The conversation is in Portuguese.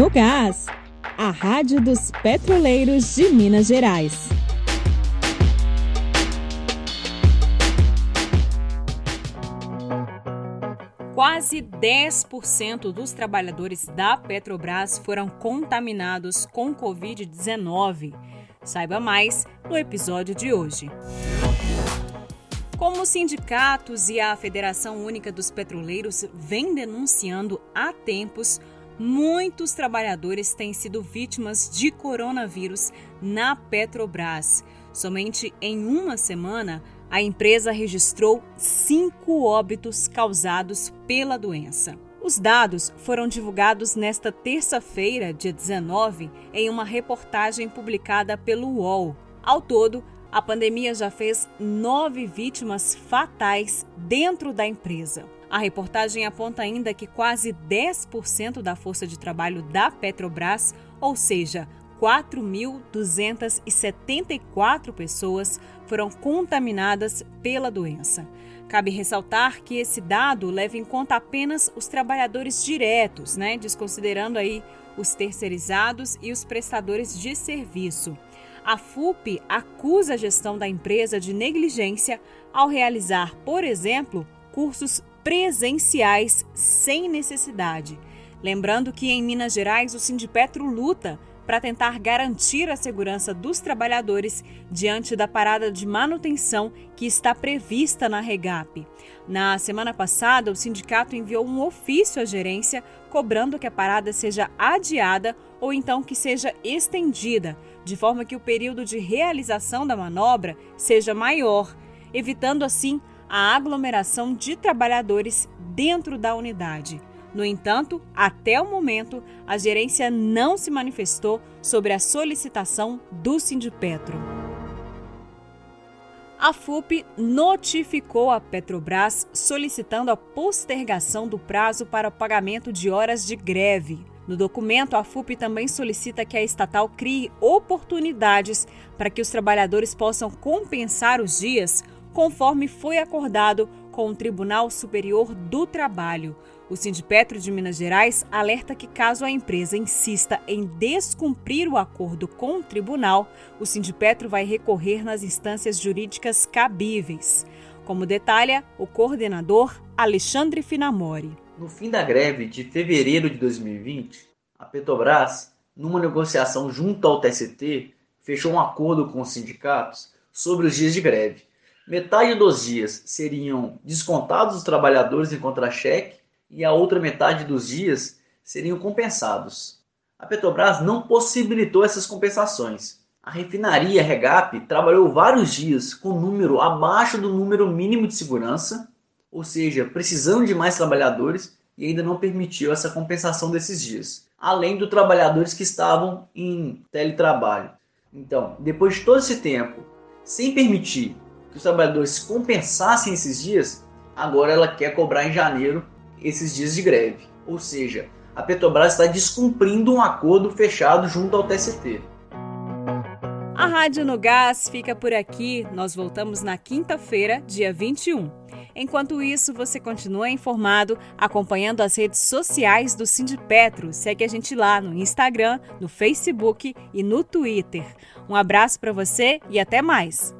No Gás, a Rádio dos Petroleiros de Minas Gerais. Quase 10% dos trabalhadores da Petrobras foram contaminados com Covid-19. Saiba mais no episódio de hoje. Como os sindicatos e a Federação Única dos Petroleiros vêm denunciando há tempos, muitos trabalhadores têm sido vítimas de coronavírus na Petrobras. Somente em uma semana, a empresa registrou cinco óbitos causados pela doença. Os dados foram divulgados nesta terça-feira, dia 19, em uma reportagem publicada pelo UOL. Ao todo, a pandemia já fez nove vítimas fatais dentro da empresa. A reportagem aponta ainda que quase 10% da força de trabalho da Petrobras, ou seja, 4.274 pessoas, foram contaminadas pela doença. Cabe ressaltar que esse dado leva em conta apenas os trabalhadores diretos, né, desconsiderando aí os terceirizados e os prestadores de serviço. A FUP acusa a gestão da empresa de negligência ao realizar, por exemplo, cursos presenciais sem necessidade. Lembrando que em Minas Gerais o Sindipetro luta para tentar garantir a segurança dos trabalhadores diante da parada de manutenção que está prevista na Regap. Na semana passada, o sindicato enviou um ofício à gerência cobrando que a parada seja adiada ou então que seja estendida, de forma que o período de realização da manobra seja maior, evitando assim a aglomeração de trabalhadores dentro da unidade. No entanto, até o momento, a gerência não se manifestou sobre a solicitação do Sindipetro. A FUP notificou a Petrobras solicitando a postergação do prazo para o pagamento de horas de greve. No documento, a FUP também solicita que a estatal crie oportunidades para que os trabalhadores possam compensar os dias conforme foi acordado com o Tribunal Superior do Trabalho. O Sindipetro de Minas Gerais alerta que, caso a empresa insista em descumprir o acordo com o tribunal, o Sindipetro vai recorrer nas instâncias jurídicas cabíveis. Como detalha o coordenador Alexandre Finamori. No fim da greve de fevereiro de 2020, a Petrobras, numa negociação junto ao TST, fechou um acordo com os sindicatos sobre os dias de greve. Metade dos dias seriam descontados os trabalhadores em contra-cheque e a outra metade dos dias seriam compensados. A Petrobras não possibilitou essas compensações. A refinaria Regap trabalhou vários dias com número abaixo do número mínimo de segurança, ou seja, precisando de mais trabalhadores e ainda não permitiu essa compensação desses dias, além dos trabalhadores que estavam em teletrabalho. Então, depois de todo esse tempo, sem permitir que os trabalhadores compensassem esses dias, agora ela quer cobrar em janeiro esses dias de greve. Ou seja, a Petrobras está descumprindo um acordo fechado junto ao TST. A Rádio no Gás fica por aqui. Nós voltamos na quinta-feira, dia 21. Enquanto isso, você continua informado acompanhando as redes sociais do Sindipetro. Segue a gente lá no Instagram, no Facebook e no Twitter. Um abraço para você e até mais.